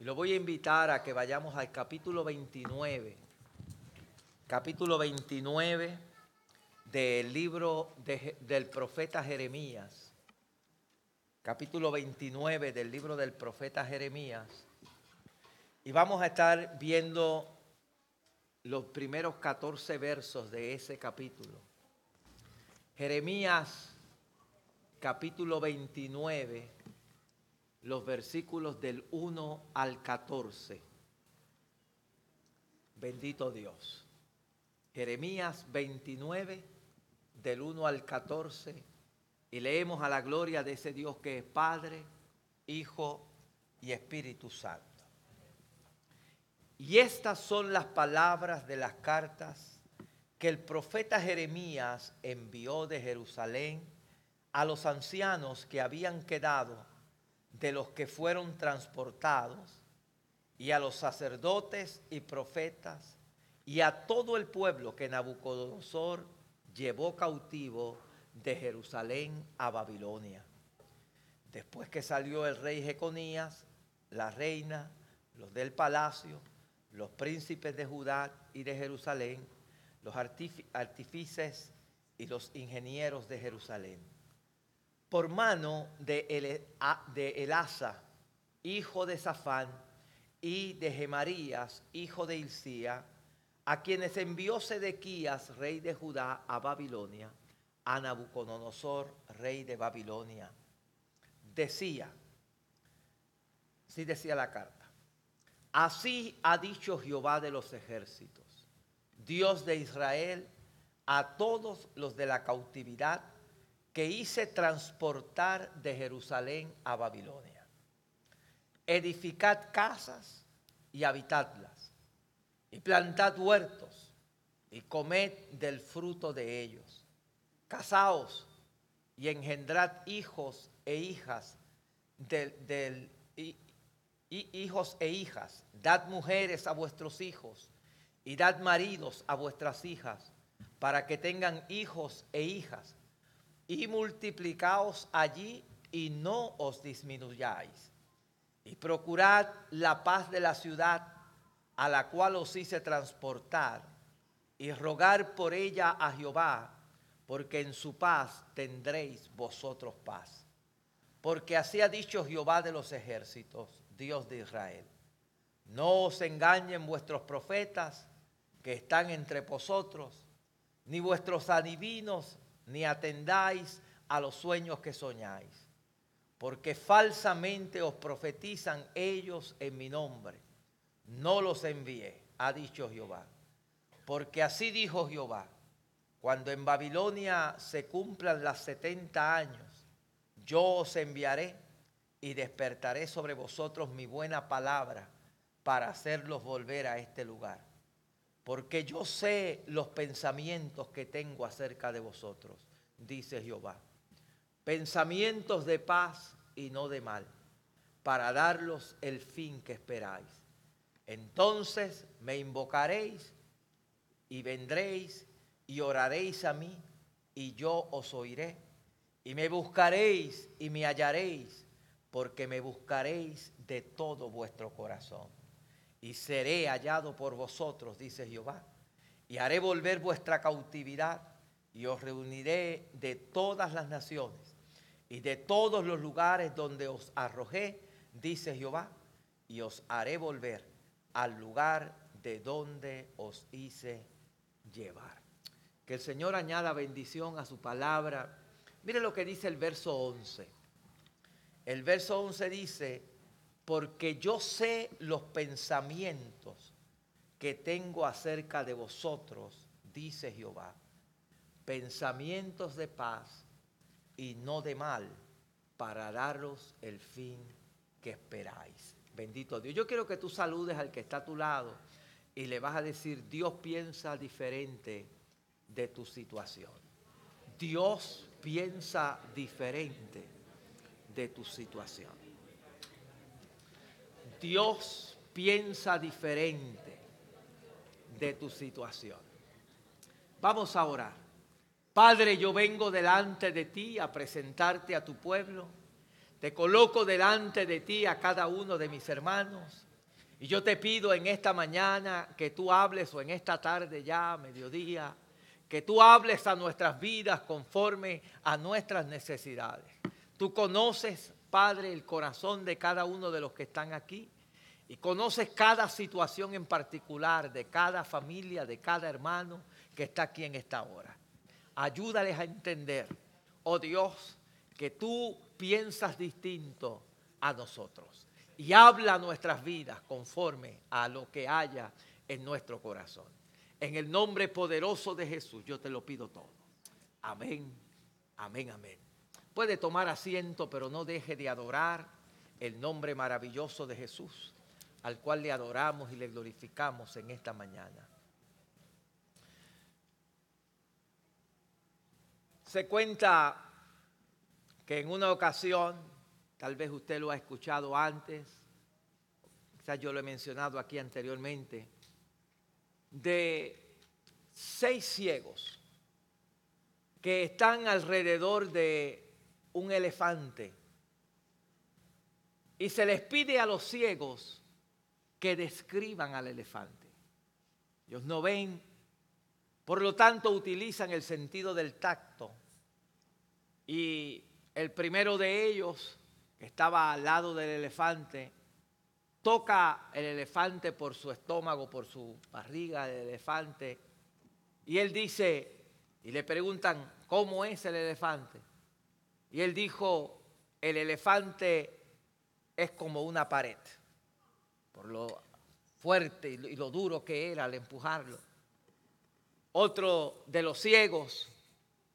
Y lo voy a invitar a que vayamos al capítulo 29. Capítulo 29 del libro del profeta Jeremías. Capítulo 29 del libro del profeta Jeremías. Y vamos a estar viendo los primeros 14 versos de ese capítulo. Jeremías capítulo 29 los versículos del 1 al 14. Bendito Dios. Jeremías 29, del 1 al 14, y leemos a la gloria de ese Dios que es Padre, Hijo y Espíritu Santo. Y estas son las palabras de las cartas que el profeta Jeremías envió de Jerusalén a los ancianos que habían quedado de los que fueron transportados, y a los sacerdotes y profetas, y a todo el pueblo que Nabucodonosor llevó cautivo de Jerusalén a Babilonia. Después que salió el rey Jeconías, la reina, los del palacio, los príncipes de Judá y de Jerusalén, los artífices y los ingenieros de Jerusalén por mano de, Elasa, hijo de Safán, y de Gemarías, hijo de Hilcía, a quienes envió Sedequías, rey de Judá, a Babilonia, a Nabucodonosor, rey de Babilonia. Decía, sí decía la carta, así ha dicho Jehová de los ejércitos, Dios de Israel, a todos los de la cautividad que hice transportar de Jerusalén a Babilonia. Edificad casas y habitadlas, y plantad huertos, y comed del fruto de ellos. Casaos y engendrad hijos e hijas del, hijos e hijas. Dad mujeres a vuestros hijos y dad maridos a vuestras hijas, para que tengan hijos e hijas y multiplicaos allí y no os disminuyáis. Y procurad la paz de la ciudad a la cual os hice transportar y rogar por ella a Jehová, porque en su paz tendréis vosotros paz. Porque así ha dicho Jehová de los ejércitos, Dios de Israel. No os engañen vuestros profetas que están entre vosotros, ni vuestros adivinos ni atendáis a los sueños que soñáis, porque falsamente os profetizan ellos en mi nombre. No los envié, ha dicho Jehová. Porque así dijo Jehová, cuando en Babilonia se cumplan las setenta años, yo os enviaré y despertaré sobre vosotros mi buena palabra para hacerlos volver a este lugar porque yo sé los pensamientos que tengo acerca de vosotros, dice Jehová. Pensamientos de paz y no de mal, para darlos el fin que esperáis. Entonces me invocaréis y vendréis y oraréis a mí y yo os oiré. Y me buscaréis y me hallaréis, porque me buscaréis de todo vuestro corazón y seré hallado por vosotros, dice Jehová, y haré volver vuestra cautividad y os reuniré de todas las naciones y de todos los lugares donde os arrojé, dice Jehová, y os haré volver al lugar de donde os hice llevar. Que el Señor añada bendición a su palabra. Mire lo que dice el verso 11. El verso 11 dice, porque yo sé los pensamientos que tengo acerca de vosotros, dice Jehová, pensamientos de paz y no de mal, para daros el fin que esperáis. Bendito Dios. Yo quiero que tú saludes al que está a tu lado y le vas a decir, Dios piensa diferente de tu situación. Dios piensa diferente de tu situación. Dios piensa diferente de tu situación. Vamos a orar. Padre, yo vengo delante de ti a presentarte a tu pueblo, te coloco delante de ti a cada uno de mis hermanos. Y yo te pido en esta mañana que tú hables o en esta tarde ya, mediodía, que tú hables a nuestras vidas conforme a nuestras necesidades. Tú conoces, Padre, el corazón de cada uno de los que están aquí y conoces cada situación en particular de cada familia, de cada hermano que está aquí en esta hora. Ayúdales a entender, oh Dios, que tú piensas distinto a nosotros y habla nuestras vidas conforme a lo que haya en nuestro corazón. En el nombre poderoso de Jesús yo te lo pido todo. Amén, amén, amén. Puede tomar asiento, pero no deje de adorar el nombre maravilloso de Jesús, al cual le adoramos y le glorificamos en esta mañana. Se cuenta que en una ocasión, tal vez usted lo ha escuchado antes, quizás yo lo he mencionado aquí anteriormente, de seis ciegos que están alrededor de un elefante y se les pide a los ciegos que describan al elefante. Ellos no ven, por lo tanto utilizan el sentido del tacto y el primero de ellos, que estaba al lado del elefante, toca el elefante por su estómago, por su barriga del elefante, y él dice, y le preguntan, ¿cómo es el elefante? Y él dijo, el elefante es como una pared, por lo fuerte y lo duro que era al empujarlo. Otro de los ciegos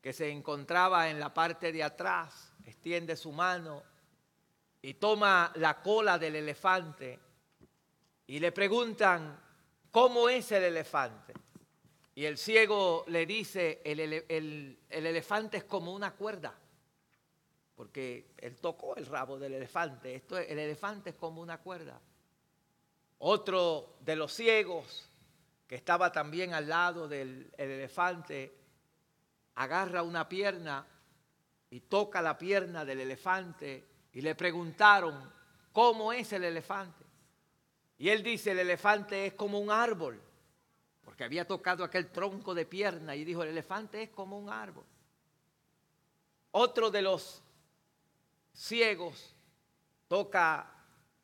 que se encontraba en la parte de atrás extiende su mano y toma la cola del elefante y le preguntan, ¿cómo es el elefante? Y el ciego le dice, el, elefante es como una cuerda, porque él tocó el rabo del elefante, Esto, el elefante es como una cuerda. Otro de los ciegos, que estaba también al lado del elefante, agarra una pierna y toca la pierna del elefante y le preguntaron, ¿cómo es el elefante? Y él dice, el elefante es como un árbol, porque había tocado aquel tronco de pierna y dijo, el elefante es como un árbol. Otro de los ciegos toca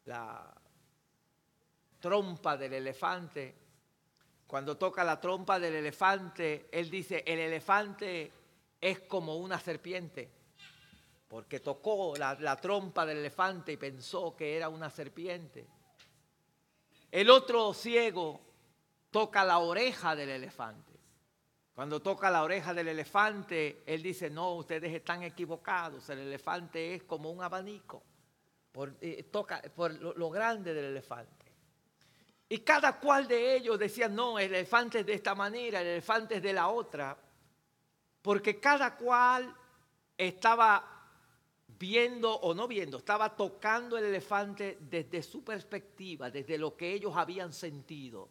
la trompa del elefante. Cuando toca la trompa del elefante, él dice, el elefante es como una serpiente porque tocó la, trompa del elefante y pensó que era una serpiente. El otro ciego toca la oreja del elefante. Cuando toca la oreja del elefante, él dice, no, ustedes están equivocados, el elefante es como un abanico, por, eh, toca por lo, grande del elefante. Y cada cual de ellos decía, no, el elefante es de esta manera, el elefante es de la otra, porque cada cual estaba viendo o no viendo, estaba tocando el elefante desde su perspectiva, desde lo que ellos habían sentido.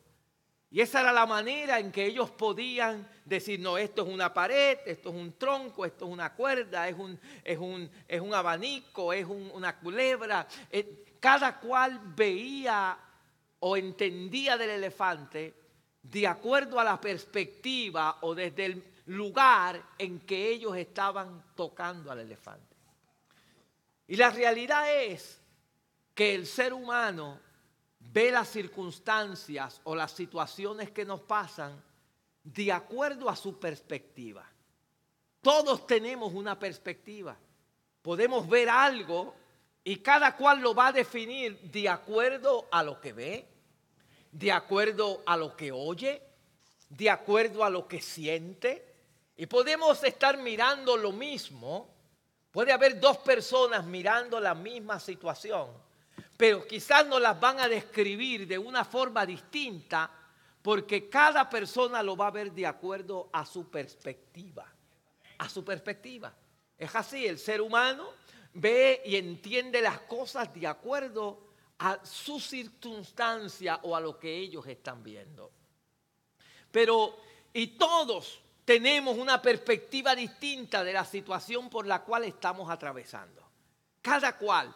Y esa era la manera en que ellos podían decir, no, esto es una pared, esto es un tronco, esto es una cuerda, es un, es un, es un abanico, es una culebra. Eh, cada cual veía o entendía del elefante de acuerdo a la perspectiva o desde el lugar en que ellos estaban tocando al elefante. Y la realidad es que el ser humano ve las circunstancias o las situaciones que nos pasan de acuerdo a su perspectiva. Todos tenemos una perspectiva. Podemos ver algo y cada cual lo va a definir de acuerdo a lo que ve, de acuerdo a lo que oye, de acuerdo a lo que siente. Y podemos estar mirando lo mismo Puede haber dos personas mirando la misma situación, pero quizás no las van a describir de una forma distinta porque cada persona lo va a ver de acuerdo a su perspectiva. A su perspectiva. Es así, el ser humano ve y entiende las cosas de acuerdo a su circunstancia o a lo que ellos están viendo. Pero, y todos tenemos una perspectiva distinta de la situación por la cual estamos atravesando. cada cual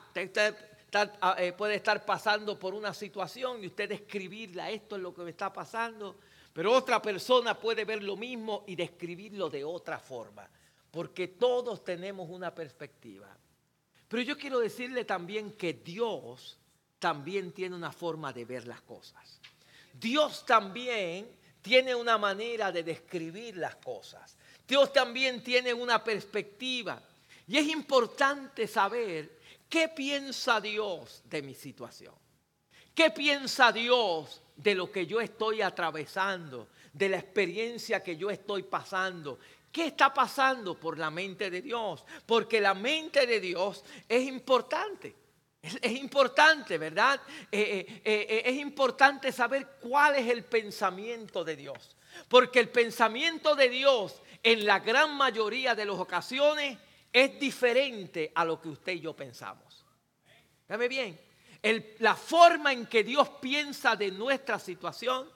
ah, eh, puede estar pasando por una situación y usted escribirla, esto es lo que me está pasando, pero otra persona puede ver lo mismo y describirlo de otra forma, porque todos tenemos una perspectiva. Pero yo quiero decirle también que Dios también tiene una forma de ver las cosas. Dios también tiene una manera de describir las cosas. Dios también tiene una perspectiva. Y es importante saber qué piensa Dios de mi situación. ¿Qué piensa Dios de lo que yo estoy atravesando, de la experiencia que yo estoy pasando? ¿Qué está pasando por la mente de Dios? Porque la mente de Dios es importante. Es, importante, ¿verdad? Eh, eh, eh, es importante saber cuál es el pensamiento de Dios. Porque el pensamiento de Dios en la gran mayoría de las ocasiones es diferente a lo que usted y yo pensamos. Dame bien, la forma en que Dios piensa de nuestra situación,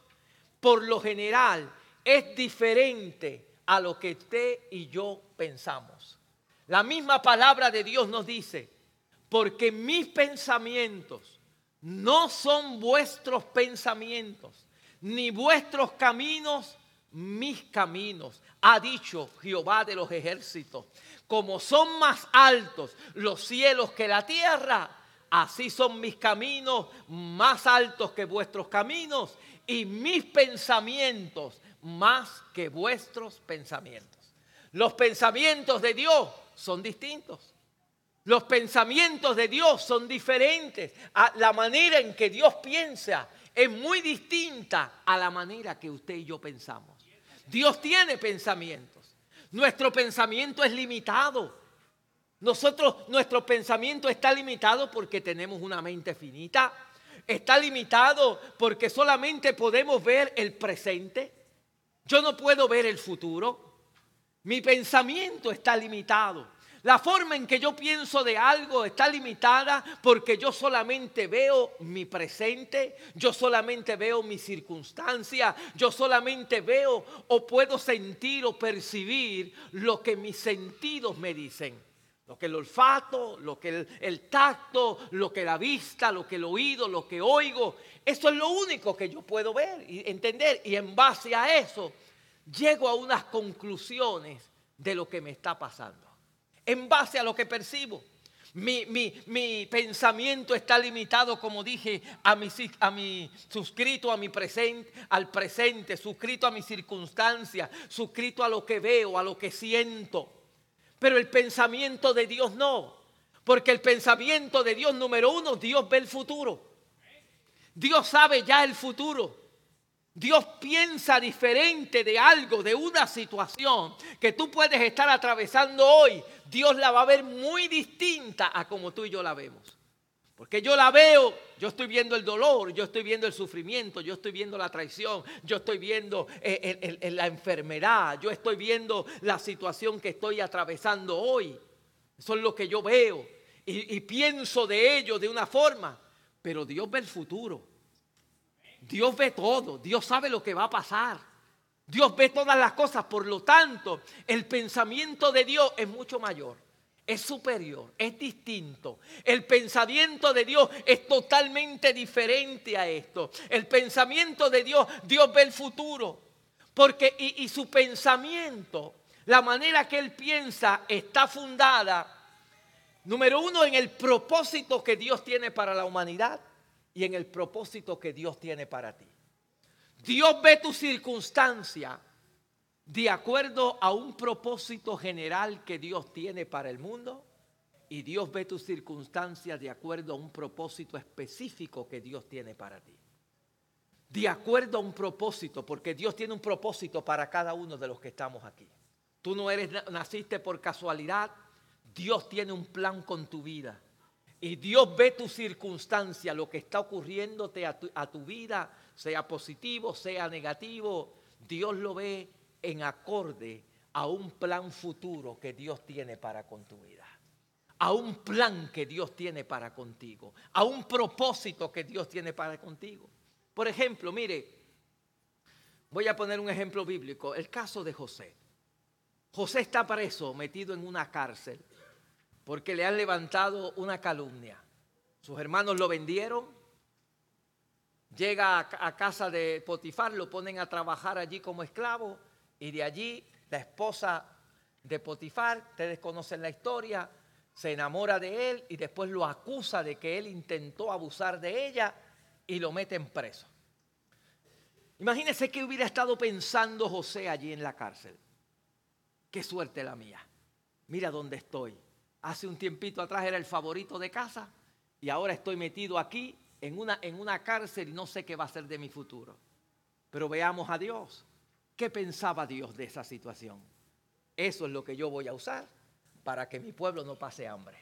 por lo general, es diferente a lo que usted y yo pensamos. La misma palabra de Dios nos dice, porque mis pensamientos no son vuestros pensamientos, ni vuestros caminos mis caminos, ha dicho Jehová de los ejércitos. Como son más altos los cielos que la tierra, así son mis caminos más altos que vuestros caminos y mis pensamientos más que vuestros pensamientos. Los pensamientos de Dios son distintos. Los pensamientos de Dios son diferentes. la manera en que Dios piensa es muy distinta a la manera que usted y yo pensamos. Dios tiene pensamientos. Nuestro pensamiento es limitado. Nosotros, nuestro pensamiento está limitado porque tenemos una mente finita. Está limitado porque solamente podemos ver el presente. Yo no puedo ver el futuro. Mi pensamiento está limitado. La forma en que yo pienso de algo está limitada porque yo solamente veo mi presente, yo solamente veo mi circunstancia, yo solamente veo o puedo sentir o percibir lo que mis sentidos me dicen. Lo que el olfato, lo que el, el, tacto, lo que la vista, lo que el oído, lo que oigo. Eso es lo único que yo puedo ver y entender. Y en base a eso llego a unas conclusiones de lo que me está pasando en base a lo que percibo. Mi, pensamiento está limitado, como dije, a mi, a mi suscrito a mi presente, al presente, suscrito a mi circunstancia, suscrito a lo que veo, a lo que siento. Pero el pensamiento de Dios no. Porque el pensamiento de Dios, número uno, Dios ve el futuro. Dios sabe ya el futuro. Dios piensa diferente de algo, de una situación que tú puedes estar atravesando hoy. Dios la va a ver muy distinta a como tú y yo la vemos. Porque yo la veo, yo estoy viendo el dolor, yo estoy viendo el sufrimiento, yo estoy viendo la traición, yo estoy viendo eh, la enfermedad, yo estoy viendo la situación que estoy atravesando hoy. Eso es lo que yo veo y pienso de ello de una forma, pero Dios ve el futuro. Dios ve todo, Dios sabe lo que va a pasar. Dios ve todas las cosas, por lo tanto, el pensamiento de Dios es mucho mayor, es superior, es distinto. El pensamiento de Dios es totalmente diferente a esto. El pensamiento de Dios, Dios ve el futuro, porque y, y su pensamiento, la manera que Él piensa, está fundada, número uno, en el propósito que Dios tiene para la humanidad y en el propósito que Dios tiene para ti. Dios ve tu circunstancia de acuerdo a un propósito general que Dios tiene para el mundo y Dios ve tu circunstancia de acuerdo a un propósito específico que Dios tiene para ti. De acuerdo a un propósito, porque Dios tiene un propósito para cada uno de los que estamos aquí. Tú no eres naciste por casualidad, Dios tiene un plan con tu vida. Y Dios ve tu circunstancia, lo que está ocurriéndote a tu, a tu vida, sea positivo, sea negativo, Dios lo ve en acorde a un plan futuro que Dios tiene para con tu vida. A un plan que Dios tiene para contigo. A un propósito que Dios tiene para contigo. Por ejemplo, mire, voy a poner un ejemplo bíblico. El caso de José. José está preso, metido en una cárcel porque le han levantado una calumnia. Sus hermanos lo vendieron, llega a, casa de Potifar, lo ponen a trabajar allí como esclavo y de allí la esposa de Potifar, ustedes conocen la historia, se enamora de él y después lo acusa de que él intentó abusar de ella y lo meten preso. Imagínense que hubiera estado pensando José allí en la cárcel. Qué suerte la mía. Mira dónde estoy. Hace un tiempito atrás era el favorito de casa y ahora estoy metido aquí en una, en una cárcel y no sé qué va a ser de mi futuro. Pero veamos a Dios. ¿Qué pensaba Dios de esa situación? Eso es lo que yo voy a usar para que mi pueblo no pase hambre.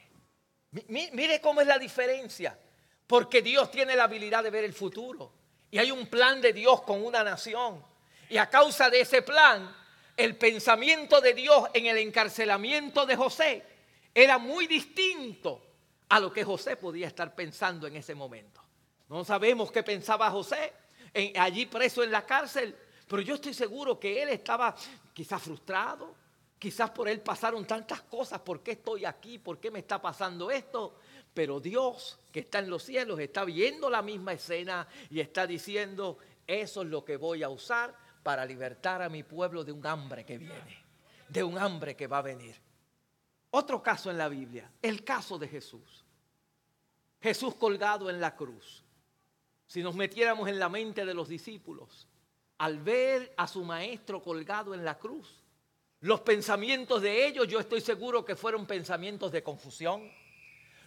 Mire cómo es la diferencia. Porque Dios tiene la habilidad de ver el futuro. Y hay un plan de Dios con una nación. Y a causa de ese plan, el pensamiento de Dios en el encarcelamiento de José era muy distinto a lo que José podía estar pensando en ese momento. No sabemos qué pensaba José allí preso en la cárcel, pero yo estoy seguro que él estaba quizás frustrado, quizás por él pasaron tantas cosas, ¿por qué estoy aquí? ¿Por qué me está pasando esto? Pero Dios que está en los cielos está viendo la misma escena y está diciendo, eso es lo que voy a usar para libertar a mi pueblo de un hambre que viene, de un hambre que va a venir. Otro caso en la Biblia, el caso de Jesús. Jesús colgado en la cruz. Si nos metiéramos en la mente de los discípulos, al ver a su maestro colgado en la cruz, los pensamientos de ellos yo estoy seguro que fueron pensamientos de confusión.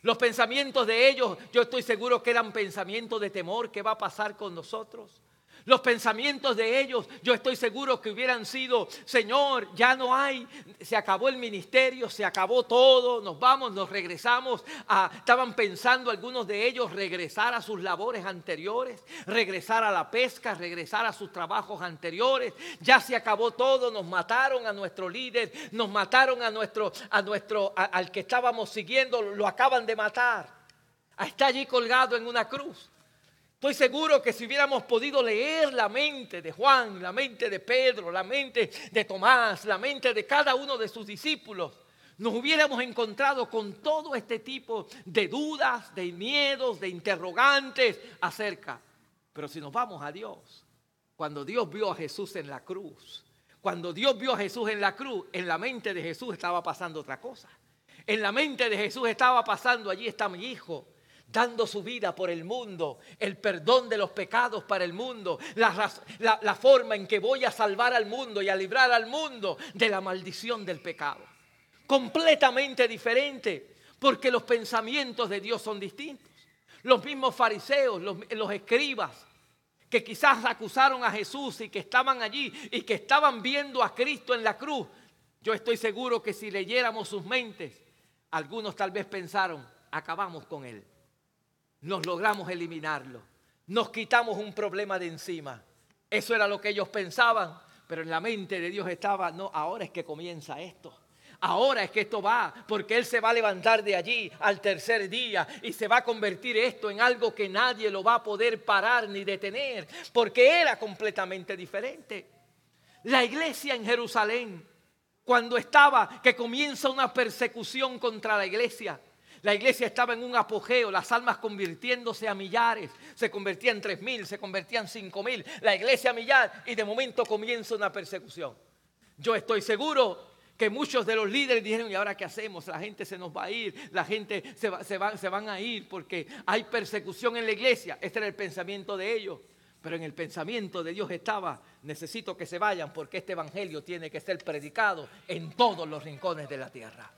Los pensamientos de ellos yo estoy seguro que eran pensamientos de temor. ¿Qué va a pasar con nosotros? Los pensamientos de ellos, yo estoy seguro que hubieran sido, Señor, ya no hay, se acabó el ministerio, se acabó todo, nos vamos, nos regresamos. Estaban pensando algunos de ellos regresar a sus labores anteriores, regresar a la pesca, regresar a sus trabajos anteriores. Ya se acabó todo, nos mataron a nuestro líder, nos mataron a nuestro, a nuestro, al que estábamos siguiendo, lo acaban de matar. Está allí colgado en una cruz. Estoy seguro que si hubiéramos podido leer la mente de Juan, la mente de Pedro, la mente de Tomás, la mente de cada uno de sus discípulos, nos hubiéramos encontrado con todo este tipo de dudas, de miedos, de interrogantes acerca. Pero si nos vamos a Dios, cuando Dios vio a Jesús en la cruz, cuando Dios vio a Jesús en la cruz, en la mente de Jesús estaba pasando otra cosa. En la mente de Jesús estaba pasando, allí está mi hijo, dando su vida por el mundo, el perdón de los pecados para el mundo, la, forma en que voy a salvar al mundo y a librar al mundo de la maldición del pecado. Completamente diferente, porque los pensamientos de Dios son distintos. Los mismos fariseos, los, los escribas, que quizás acusaron a Jesús y que estaban allí y que estaban viendo a Cristo en la cruz, yo estoy seguro que si leyéramos sus mentes, algunos tal vez pensaron, acabamos con él nos logramos eliminarlo. Nos quitamos un problema de encima. Eso era lo que ellos pensaban, pero en la mente de Dios estaba, no, ahora es que comienza esto. Ahora es que esto va, porque Él se va a levantar de allí al tercer día y se va a convertir esto en algo que nadie lo va a poder parar ni detener, porque era completamente diferente. La iglesia en Jerusalén, cuando estaba, que comienza una persecución contra la iglesia, la iglesia estaba en un apogeo, las almas convirtiéndose a millares. Se convertían en tres mil, se convertían cinco mil. La iglesia a millar y de momento comienza una persecución. Yo estoy seguro que muchos de los líderes dijeron, ¿y ahora qué hacemos? La gente se nos va a ir, la gente se, se van a ir porque hay persecución en la iglesia. Este era el pensamiento de ellos. Pero en el pensamiento de Dios estaba, necesito que se vayan porque este evangelio tiene que ser predicado en todos los rincones de la tierra.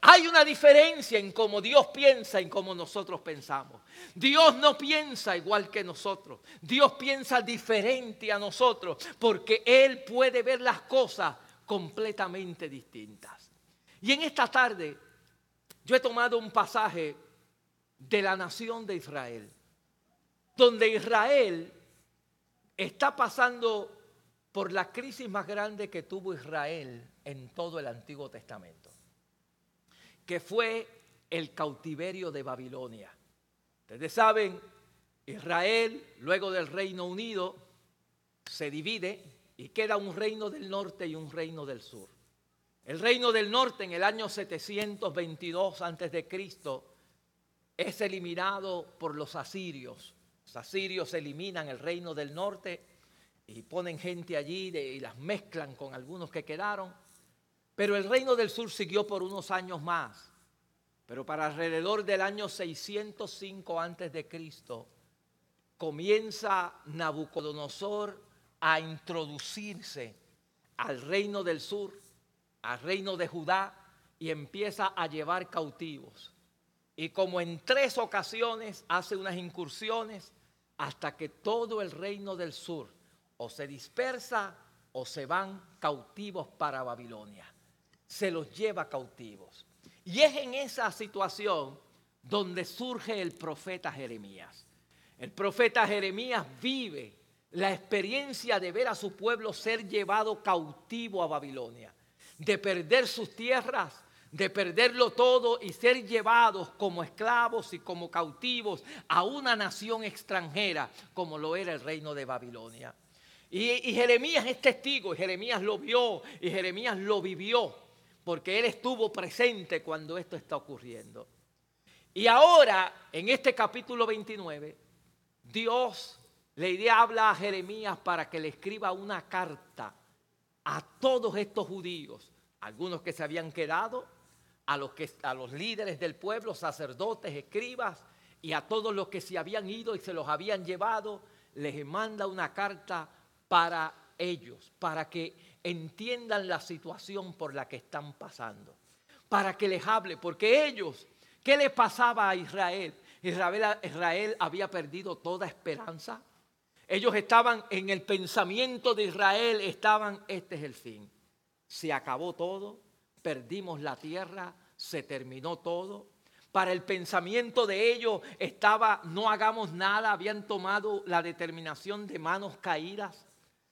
Hay una diferencia en cómo Dios piensa y en cómo nosotros pensamos. Dios no piensa igual que nosotros. Dios piensa diferente a nosotros porque Él puede ver las cosas completamente distintas. Y en esta tarde yo he tomado un pasaje de la nación de Israel, donde Israel está pasando por la crisis más grande que tuvo Israel en todo el Antiguo Testamento que fue el cautiverio de Babilonia. Ustedes saben, Israel, luego del Reino Unido, se divide y queda un reino del norte y un reino del sur. El reino del norte en el año 722 a.C. es eliminado por los asirios. Los asirios eliminan el reino del norte y ponen gente allí y las mezclan con algunos que quedaron. Pero el reino del sur siguió por unos años más. Pero para alrededor del año 605 a.C. comienza Nabucodonosor a introducirse al reino del sur, al reino de Judá, y empieza a llevar cautivos. Y como en tres ocasiones hace unas incursiones hasta que todo el reino del sur o se dispersa o se van cautivos para Babilonia. Se los lleva cautivos. Y es en esa situación donde surge el profeta Jeremías. El profeta Jeremías vive la experiencia de ver a su pueblo ser llevado cautivo a Babilonia, de perder sus tierras, de perderlo todo y ser llevados como esclavos y como cautivos a una nación extranjera como lo era el reino de Babilonia. Y, Jeremías es testigo, y Jeremías lo vio, y Jeremías lo vivió, porque él estuvo presente cuando esto está ocurriendo. Y ahora, en este capítulo 29, Dios le habla a Jeremías para que le escriba una carta a todos estos judíos, algunos que se habían quedado, a los, que, a los líderes del pueblo, sacerdotes, escribas, y a todos los que se habían ido y se los habían llevado, les manda una carta para ellos, para que entiendan la situación por la que están pasando, para que les hable, porque ellos, ¿qué le pasaba a Israel? Israel, Israel había perdido toda esperanza. Ellos estaban en el pensamiento de Israel, estaban, este es el fin. Se acabó todo, perdimos la tierra, se terminó todo. Para el pensamiento de ellos estaba, no hagamos nada, habían tomado la determinación de manos caídas.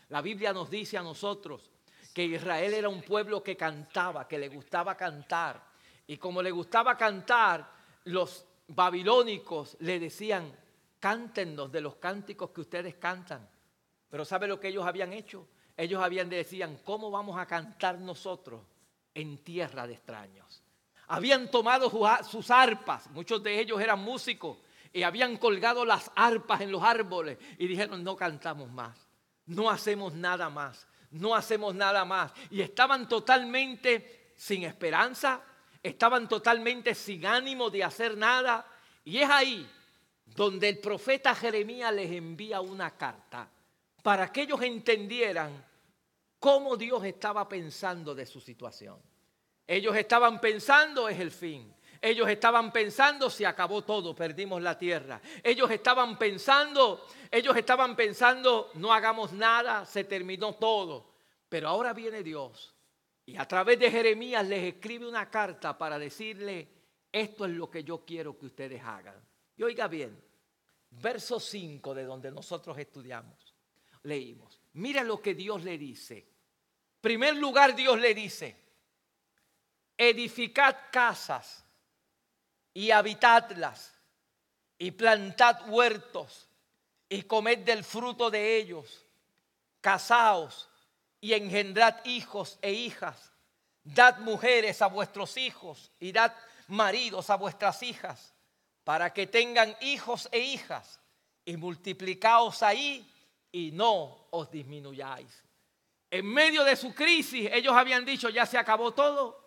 La Biblia nos dice a nosotros que Israel era un pueblo que cantaba, que le gustaba cantar. Y como le gustaba cantar, los babilónicos le decían, cántenos de los cánticos que ustedes cantan. Pero ¿sabe lo que ellos habían hecho? Ellos habían decían, ¿cómo vamos a cantar nosotros en tierra de extraños? Habían tomado sus arpas, muchos de ellos eran músicos, y habían colgado las arpas en los árboles y dijeron, no cantamos más no hacemos nada más, no hacemos nada más. Y estaban totalmente sin esperanza, estaban totalmente sin ánimo de hacer nada. Y es ahí donde el profeta Jeremías les envía una carta para que ellos entendieran cómo Dios estaba pensando de su situación. Ellos estaban pensando es el fin. Ellos estaban pensando, se acabó todo, perdimos la tierra. Ellos estaban pensando, ellos estaban pensando, no hagamos nada, se terminó todo. Pero ahora viene Dios y a través de Jeremías les escribe una carta para decirle, esto es lo que yo quiero que ustedes hagan. Y oiga bien, verso 5 de donde nosotros estudiamos, leímos. Mira lo que Dios le dice. primer lugar, Dios le dice, edificad casas y habitadlas, y plantad huertos, y comed del fruto de ellos, casaos y engendrad hijos e hijas, dad mujeres a vuestros hijos y dad maridos a vuestras hijas, para que tengan hijos e hijas, y multiplicaos ahí y no os disminuyáis. En medio de su crisis, ellos habían dicho, ya se acabó todo,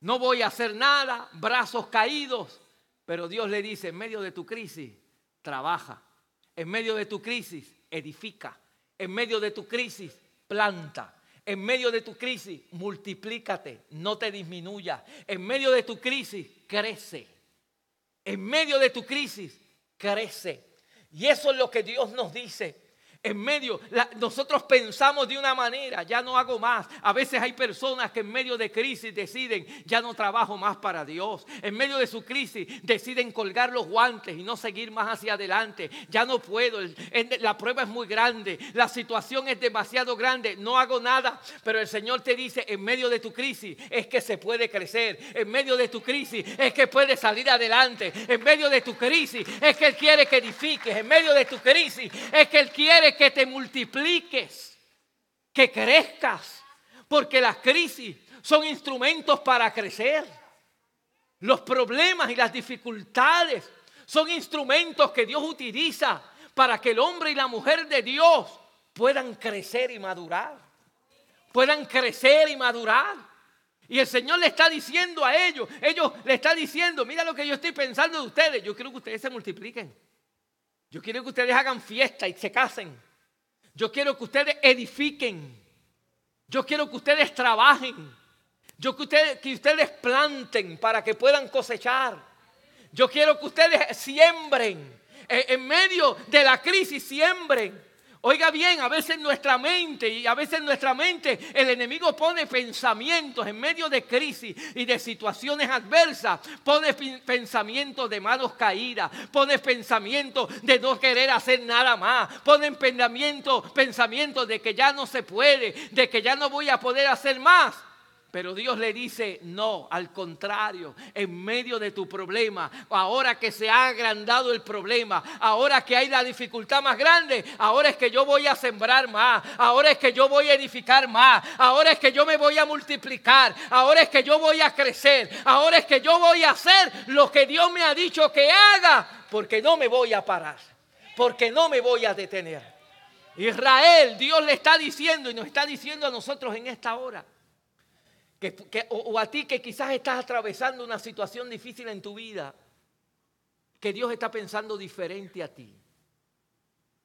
no voy a hacer nada, brazos caídos, pero Dios le dice, en medio de tu crisis, trabaja. En medio de tu crisis, edifica. En medio de tu crisis, planta. En medio de tu crisis, multiplícate, no te disminuya. En medio de tu crisis, crece. En medio de tu crisis, crece. Y eso es lo que Dios nos dice en medio, nosotros pensamos de una manera, ya no hago más. A veces hay personas que en medio de crisis deciden, ya no trabajo más para Dios. En medio de su crisis deciden colgar los guantes y no seguir más hacia adelante. Ya no puedo, la prueba es muy grande, la situación es demasiado grande, no hago nada. Pero el Señor te dice, en medio de tu crisis es que se puede crecer. En medio de tu crisis es que puedes salir adelante. En medio de tu crisis es que Él quiere que edifiques. En medio de tu crisis es que Él quiere que te multipliques, que crezcas, porque las crisis son instrumentos para crecer. Los problemas y las dificultades son instrumentos que Dios utiliza para que el hombre y la mujer de Dios puedan crecer y madurar. Puedan crecer y madurar. Y el Señor le está diciendo a ellos, ellos le están diciendo, mira lo que yo estoy pensando de ustedes, yo quiero que ustedes se multipliquen. Yo quiero que ustedes hagan fiesta y se casen. Yo quiero que ustedes edifiquen. Yo quiero que ustedes trabajen. Yo que ustedes, que ustedes planten para que puedan cosechar. Yo quiero que ustedes siembren. En medio de la crisis siembren. Oiga bien, a veces nuestra mente y a veces nuestra mente el enemigo pone pensamientos en medio de crisis y de situaciones adversas. Pone pensamientos de manos caídas, pone pensamientos de no querer hacer nada más, pone pensamientos pensamientos de que ya no se puede, de que ya no voy a poder hacer más. Pero Dios le dice, no, al contrario, en medio de tu problema, ahora que se ha agrandado el problema, ahora que hay la dificultad más grande, ahora es que yo voy a sembrar más, ahora es que yo voy a edificar más, ahora es que yo me voy a multiplicar, ahora es que yo voy a crecer, ahora es que yo voy a hacer lo que Dios me ha dicho que haga, porque no me voy a parar, porque no me voy a detener. Israel, Dios le está diciendo y nos está diciendo a nosotros en esta hora o, a ti que quizás estás atravesando una situación difícil en tu vida, que Dios está pensando diferente a ti.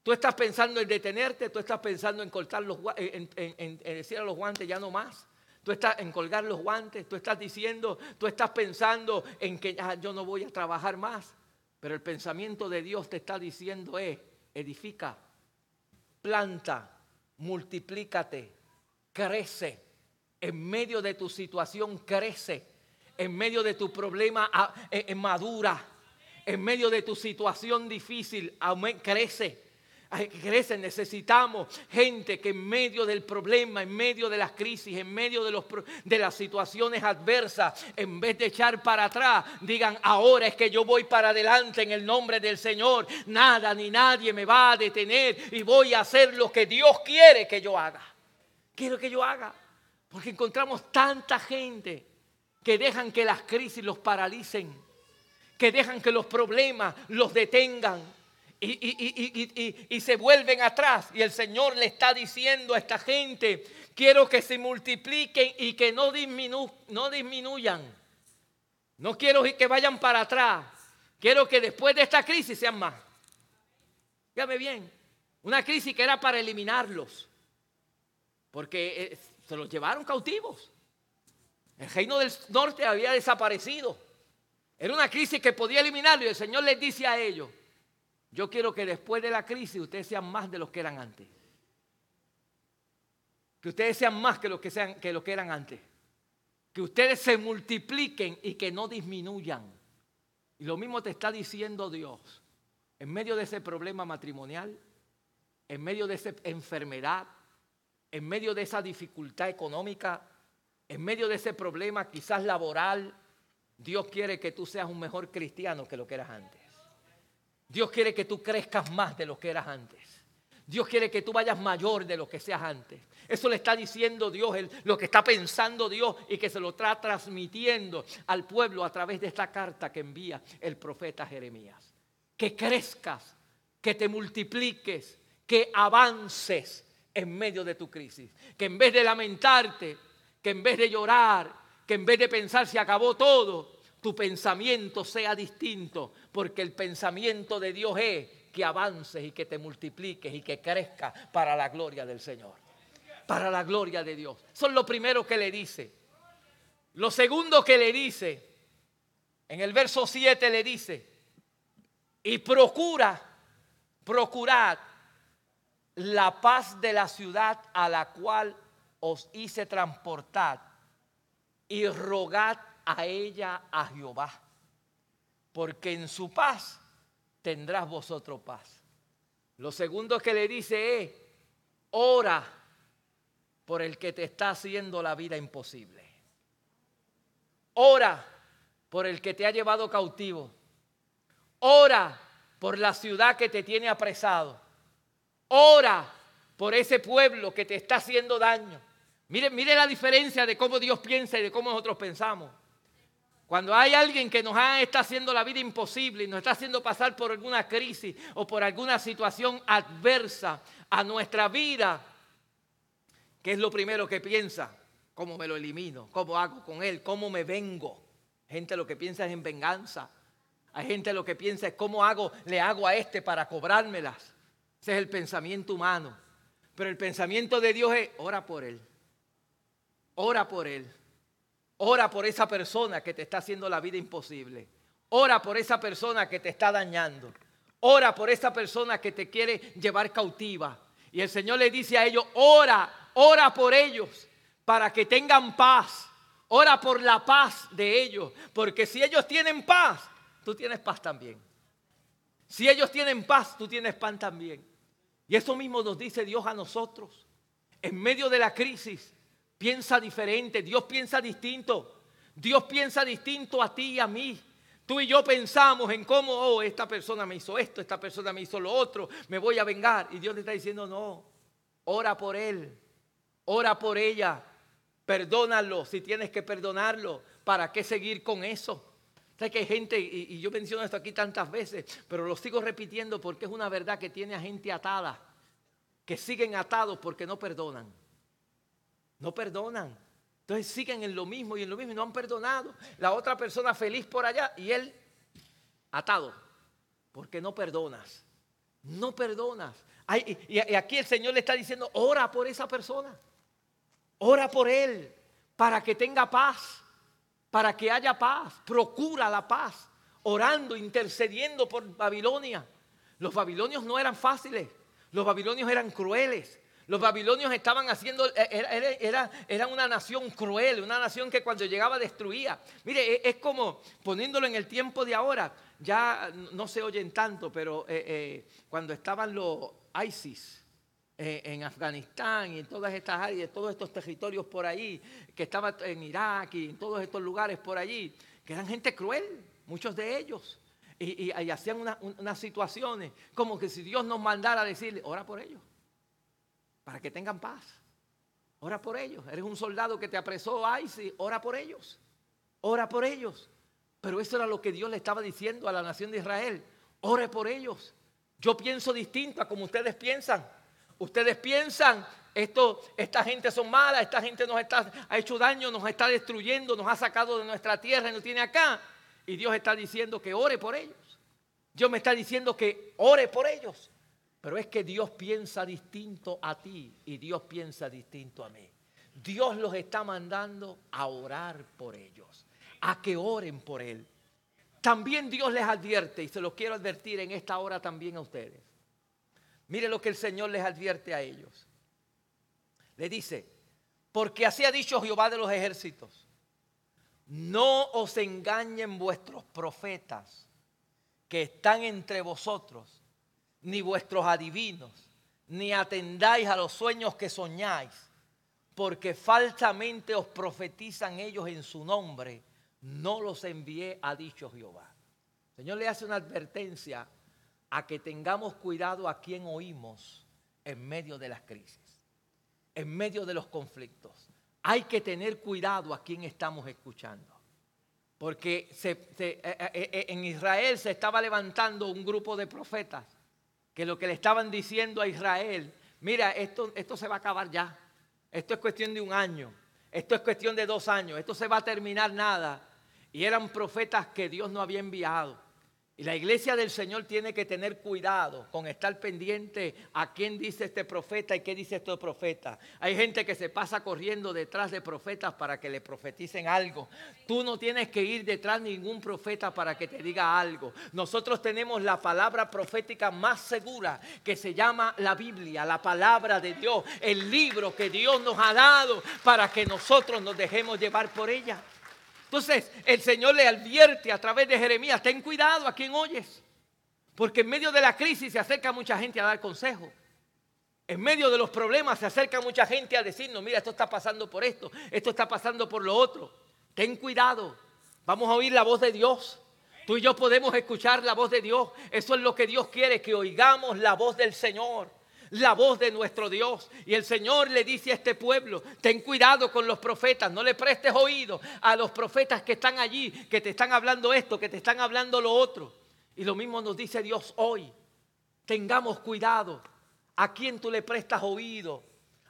Tú estás pensando en detenerte, tú estás pensando en cortar los en, en, decir a los guantes ya no más. Tú estás en colgar los guantes, tú estás diciendo, tú estás pensando en que ya yo no voy a trabajar más. Pero el pensamiento de Dios te está diciendo es, edifica, planta, multiplícate, crece en medio de tu situación crece, en medio de tu problema ah, eh, eh, madura, en medio de tu situación difícil crece. Crece, necesitamos gente que en medio del problema, en medio de las crisis, en medio de, los, de las situaciones adversas, en vez de echar para atrás, digan, ahora es que yo voy para adelante en el nombre del Señor. Nada ni nadie me va a detener y voy a hacer lo que Dios quiere que yo haga. Quiero que yo haga. Porque encontramos tanta gente que dejan que las crisis los paralicen, que dejan que los problemas los detengan y, se vuelven atrás. Y el Señor le está diciendo a esta gente, quiero que se multipliquen y que no, no disminuyan. No quiero que vayan para atrás. Quiero que después de esta crisis sean más. Fíjame bien, una crisis que era para eliminarlos. Porque eh, se los llevaron cautivos. El reino del norte había desaparecido. Era una crisis que podía eliminarlo y el Señor les dice a ellos, yo quiero que después de la crisis ustedes sean más de los que eran antes. Que ustedes sean más que los que, que, los que eran antes. Que ustedes se multipliquen y que no disminuyan. Y lo mismo te está diciendo Dios. En medio de ese problema matrimonial, en medio de esa enfermedad, en medio de esa dificultad económica, en medio de ese problema quizás laboral, Dios quiere que tú seas un mejor cristiano que lo que eras antes. Dios quiere que tú crezcas más de lo que eras antes. Dios quiere que tú vayas mayor de lo que seas antes. Eso le está diciendo Dios, lo que está pensando Dios y que se lo está transmitiendo al pueblo a través de esta carta que envía el profeta Jeremías. Que crezcas, que te multipliques, que avances en medio de tu crisis. Que en vez de lamentarte, que en vez de llorar, que en vez de pensar si acabó todo, tu pensamiento sea distinto, porque el pensamiento de Dios es que avances y que te multipliques y que crezca para la gloria del Señor. Para la gloria de Dios. Es lo primero que le dice. Lo segundo que le dice, en el verso 7 le dice, y procura, procurad la paz de la ciudad a la cual os hice transportar y rogad a ella a Jehová, porque en su paz tendrás vosotros paz. Lo segundo que le dice es, ora por el que te está haciendo la vida imposible. Ora por el que te ha llevado cautivo. Ora por la ciudad que te tiene apresado. Ora por ese pueblo que te está haciendo daño. Mire, mire la diferencia de cómo Dios piensa y de cómo nosotros pensamos. Cuando hay alguien que nos está haciendo la vida imposible y nos está haciendo pasar por alguna crisis o por alguna situación adversa a nuestra vida, ¿qué es lo primero que piensa? ¿Cómo me lo elimino? ¿Cómo hago con él? ¿Cómo me vengo? Gente lo que piensa es en venganza. Hay gente lo que piensa es cómo hago, le hago a este para cobrármelas. Ese es el pensamiento humano. Pero el pensamiento de Dios es, ora por él. Ora por él. Ora por esa persona que te está haciendo la vida imposible. Ora por esa persona que te está dañando. Ora por esa persona que te quiere llevar cautiva. Y el Señor le dice a ellos, ora, ora por ellos para que tengan paz. Ora por la paz de ellos. Porque si ellos tienen paz, tú tienes paz también. Si ellos tienen paz, tú tienes paz también. Y eso mismo nos dice Dios a nosotros. En medio de la crisis, piensa diferente, Dios piensa distinto. Dios piensa distinto a ti y a mí. Tú y yo pensamos en cómo, oh, esta persona me hizo esto, esta persona me hizo lo otro, me voy a vengar. Y Dios le está diciendo, no, ora por él, ora por ella, perdónalo si tienes que perdonarlo. ¿Para qué seguir con eso? Sé que hay gente, y, yo menciono esto aquí tantas veces, pero lo sigo repitiendo porque es una verdad que tiene a gente atada, que siguen atados porque no perdonan. No perdonan. Entonces siguen en lo mismo y en lo mismo y no han perdonado. La otra persona feliz por allá y él atado. Porque no perdonas. No perdonas. y, y aquí el Señor le está diciendo, ora por esa persona. Ora por él para que tenga paz. Para que haya paz. Procura la paz. Orando, intercediendo por Babilonia. Los babilonios no eran fáciles. Los babilonios eran crueles. Los babilonios estaban haciendo, e, era, era, una nación cruel, una nación que cuando llegaba destruía. Mire, e, es, como poniéndolo en el tiempo de ahora, ya no se oyen tanto, pero eh, eh, cuando estaban los ISIS, eh, en Afganistán y en todas estas áreas, todos estos territorios por ahí, que estaban en Irak y en todos estos lugares por allí, que eran gente cruel, muchos de ellos. Y, hacían unas situaciones como que si Dios nos mandara a decirle, ora por ellos para que tengan paz. Ora por ellos. Eres un soldado que te apresó, ay, sí, ora por ellos. Ora por ellos. Pero eso era lo que Dios le estaba diciendo a la nación de Israel. Ore por ellos. Yo pienso distinto a como ustedes piensan. Ustedes piensan, esto, esta gente son malas, esta gente nos está, ha hecho daño, nos está destruyendo, nos ha sacado de nuestra tierra y nos tiene acá. Y Dios está diciendo que ore por ellos. Dios me está diciendo que ore por ellos. Pero es que Dios piensa distinto a ti y Dios piensa distinto a mí. Dios los está mandando a orar por ellos, a que oren por Él. También Dios les advierte, y se lo quiero advertir en esta hora también a ustedes. Mire lo que el Señor les advierte a ellos. Le dice, porque así ha dicho Jehová de los ejércitos, no os engañen vuestros profetas que están entre vosotros ni vuestros adivinos, ni atendáis a los sueños que soñáis, porque falsamente os profetizan ellos en su nombre, no los envié, a dicho Jehová. El Señor le hace una advertencia a que tengamos cuidado a quien oímos en medio de las crisis, en medio de los conflictos. Hay que tener cuidado a quien estamos escuchando. Porque eh, eh, eh, en Israel se estaba levantando un grupo de profetas que lo que le estaban diciendo a Israel, mira, esto, esto se va a acabar ya. Esto es cuestión de un año. Esto es cuestión de dos años. Esto se va a terminar nada. Y eran profetas que Dios no había enviado. Y la iglesia del Señor tiene que tener cuidado con estar pendiente a quién dice este profeta y qué dice este profeta. Hay gente que se pasa corriendo detrás de profetas para que le profeticen algo. Tú no tienes que ir detrás de ningún profeta para que te diga algo. Nosotros tenemos la palabra profética más segura que se llama la Biblia, la palabra de Dios, el libro que Dios nos ha dado para que nosotros nos dejemos llevar por ella. Entonces el Señor le advierte a través de Jeremías, ten cuidado a quien oyes, porque en medio de la crisis se acerca mucha gente a dar consejo. En medio de los problemas se acerca mucha gente a decirnos, mira, esto está pasando por esto, esto está pasando por lo otro. Ten cuidado, vamos a oír la voz de Dios. Tú y yo podemos escuchar la voz de Dios. Eso es lo que Dios quiere, que oigamos la voz del Señor. La voz de nuestro Dios. Y el Señor le dice a este pueblo, ten cuidado con los profetas, no le prestes oído a los profetas que están allí, que te están hablando esto, que te están hablando lo otro. Y lo mismo nos dice Dios hoy. Tengamos cuidado a quién tú le prestas oído,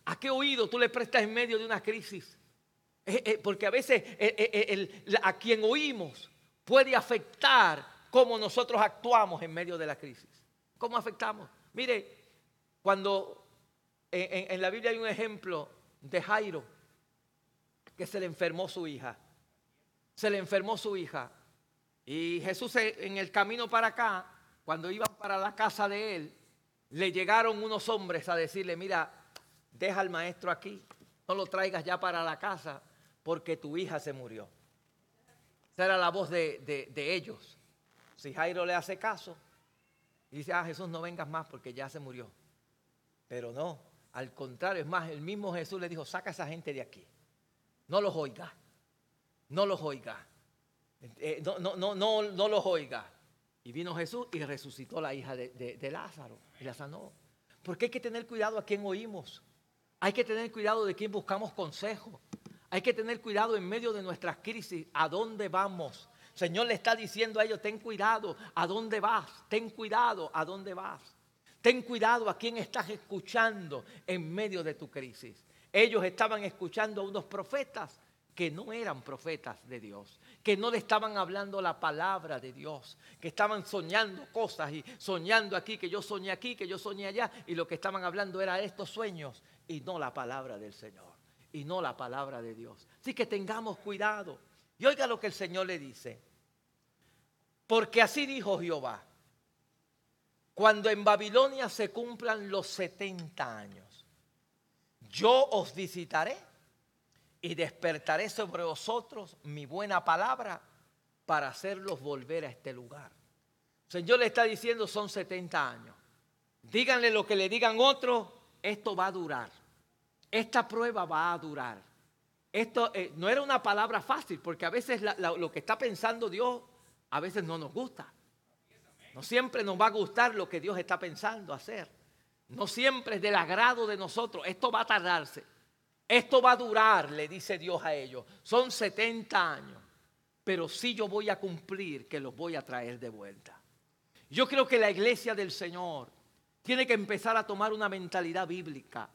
a qué oído tú le prestas en medio de una crisis. Eh, eh, porque a veces eh, a quien oímos puede afectar cómo nosotros actuamos en medio de la crisis. ¿Cómo afectamos? Mire, cuando en, la Biblia hay un ejemplo de Jairo, que se le enfermó su hija. Se le enfermó su hija. Y Jesús en el camino para acá, cuando iban para la casa de él, le llegaron unos hombres a decirle, mira, deja al maestro aquí, no lo traigas ya para la casa, porque tu hija se murió. Esa era la voz de, de ellos. Si Jairo le hace caso, dice, ah, Jesús, no vengas más porque ya se murió. Pero no, al contrario, es más, el mismo Jesús le dijo, saca a esa gente de aquí. No los oiga, no los oiga. Eh, no, no, no, no, los oiga. Y vino Jesús y resucitó la hija de, de Lázaro y la sanó. Porque hay que tener cuidado a quién oímos. Hay que tener cuidado de quién buscamos consejo. Hay que tener cuidado en medio de nuestras crisis, a dónde vamos. Señor le está diciendo a ellos, ten cuidado, ¿a dónde vas? Ten cuidado, ¿a dónde vas? Ten cuidado a quién estás escuchando en medio de tu crisis. Ellos estaban escuchando a unos profetas que no eran profetas de Dios, que no le estaban hablando la palabra de Dios, que estaban soñando cosas y soñando aquí, que yo soñé aquí, que yo soñé allá, y lo que estaban hablando era estos sueños y no la palabra del Señor, y no la palabra de Dios. Así que tengamos cuidado. Y oiga lo que el Señor le dice. Porque así dijo Jehová, cuando en Babilonia se cumplan los 70 años, yo os visitaré y despertaré sobre vosotros mi buena palabra para hacerlos volver a este lugar. El Señor le está diciendo son 70 años. Díganle lo que le digan otros, esto va a durar. Esta prueba va a durar. Esto eh, no era una palabra fácil, porque a veces lo que está pensando Dios a veces no nos gusta. No siempre nos va a gustar lo que Dios está pensando hacer. No siempre es del agrado de nosotros. Esto va a tardarse. Esto va a durar, le dice Dios a ellos. Son 70 años. Pero sí yo voy a cumplir que los voy a traer de vuelta. Yo creo que la iglesia del Señor tiene que empezar a tomar una mentalidad bíblica.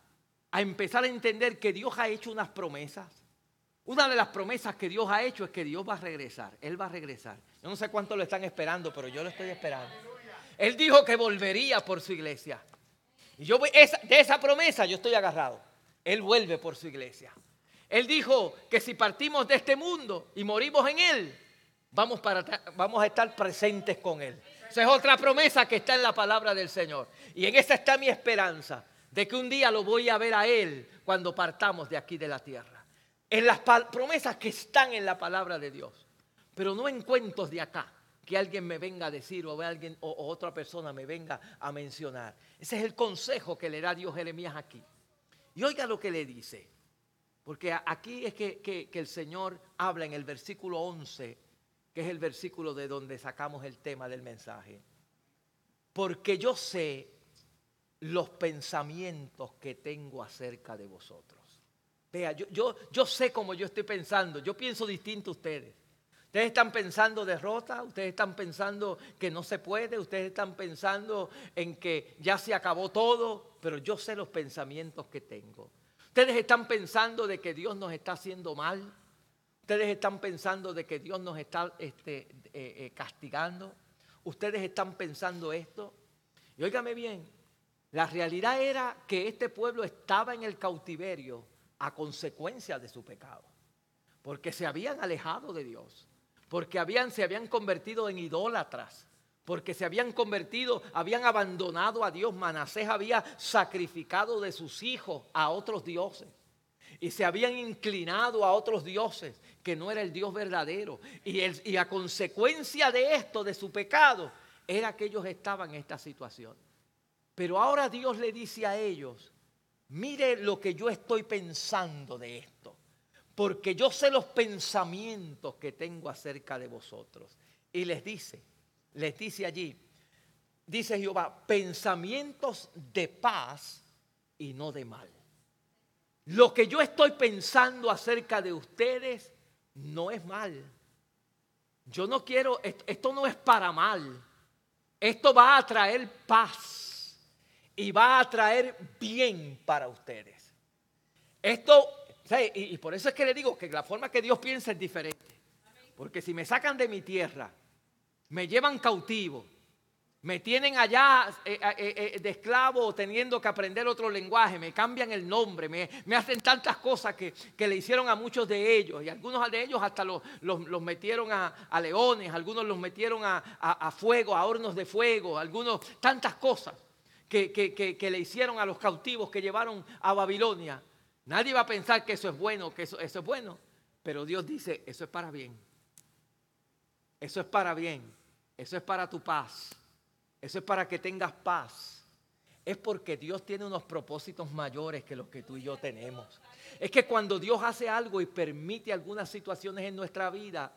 A empezar a entender que Dios ha hecho unas promesas una de las promesas que Dios ha hecho es que Dios va a regresar. Él va a regresar. Yo no sé cuánto lo están esperando, pero yo lo estoy esperando. Él dijo que volvería por su iglesia. Y yo de esa promesa yo estoy agarrado. Él vuelve por su iglesia. Él dijo que si partimos de este mundo y morimos en Él, vamos, para, vamos a estar presentes con Él. Esa es otra promesa que está en la palabra del Señor. Y en esa está mi esperanza, de que un día lo voy a ver a Él cuando partamos de aquí de la tierra en las promesas que están en la palabra de Dios, pero no en cuentos de acá, que alguien me venga a decir o, alguien, o, otra persona me venga a mencionar. Ese es el consejo que le da Dios Jeremías aquí. Y oiga lo que le dice, porque aquí es que, que el Señor habla en el versículo 11, que es el versículo de donde sacamos el tema del mensaje. Porque yo sé los pensamientos que tengo acerca de vosotros. Vea, yo, yo, sé cómo yo estoy pensando, yo pienso distinto a ustedes. Ustedes están pensando derrota, ustedes están pensando que no se puede, ustedes están pensando en que ya se acabó todo, pero yo sé los pensamientos que tengo. Ustedes están pensando de que Dios nos está haciendo mal, ustedes están pensando de que Dios nos está este, eh, eh, castigando, ustedes están pensando esto. Y óigame bien, la realidad era que este pueblo estaba en el cautiverio a consecuencia de su pecado. Porque se habían alejado de Dios. Porque habían, se habían convertido en idólatras. Porque se habían convertido, habían abandonado a Dios. Manasés había sacrificado de sus hijos a otros dioses. Y se habían inclinado a otros dioses que no era el Dios verdadero. Y, y a consecuencia de esto, de su pecado, era que ellos estaban en esta situación. Pero ahora Dios le dice a ellos, mire lo que yo estoy pensando de esto, porque yo sé los pensamientos que tengo acerca de vosotros. Y les dice, les dice allí, dice Jehová, pensamientos de paz y no de mal. Lo que yo estoy pensando acerca de ustedes no es mal. Yo no quiero, esto no es para mal. Esto va a traer paz y va a traer bien para ustedes. Esto, y por eso es que le digo que la forma que Dios piensa es diferente. Porque si me sacan de mi tierra, me llevan cautivo, me tienen allá eh, eh, eh, de esclavo teniendo que aprender otro lenguaje, me cambian el nombre, me, hacen tantas cosas que, le hicieron a muchos de ellos. Y algunos de ellos hasta los, metieron a, leones, algunos los metieron a, fuego, a hornos de fuego, algunos tantas cosas que, le hicieron a los cautivos que llevaron a Babilonia. Nadie va a pensar que eso es bueno, que eso, eso es bueno. Pero Dios dice, eso es para bien. Eso es para bien. Eso es para tu paz. Eso es para que tengas paz. Es porque Dios tiene unos propósitos mayores que los que tú y yo tenemos. Es que cuando Dios hace algo y permite algunas situaciones en nuestra vida,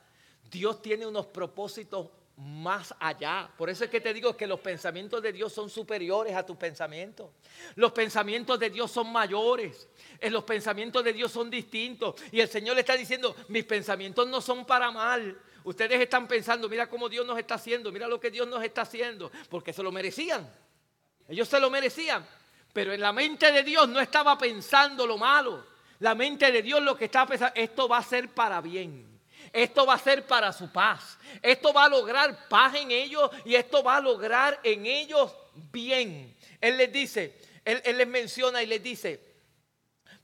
Dios tiene unos propósitos más allá. Por eso es que te digo que los pensamientos de Dios son superiores a tus pensamientos. Los pensamientos de Dios son mayores. Eh, los pensamientos de Dios son distintos. Y el Señor le está diciendo, mis pensamientos no son para mal. Ustedes están pensando, mira cómo Dios nos está haciendo, mira lo que Dios nos está haciendo, porque se lo merecían. Ellos se lo merecían. Pero en la mente de Dios no estaba pensando lo malo. La mente de Dios lo que estaba pensando, esto va a ser para bien. Esto va a ser para su paz. Esto va a lograr paz en ellos y esto va a lograr en ellos bien. Él les dice, él, les menciona y les dice,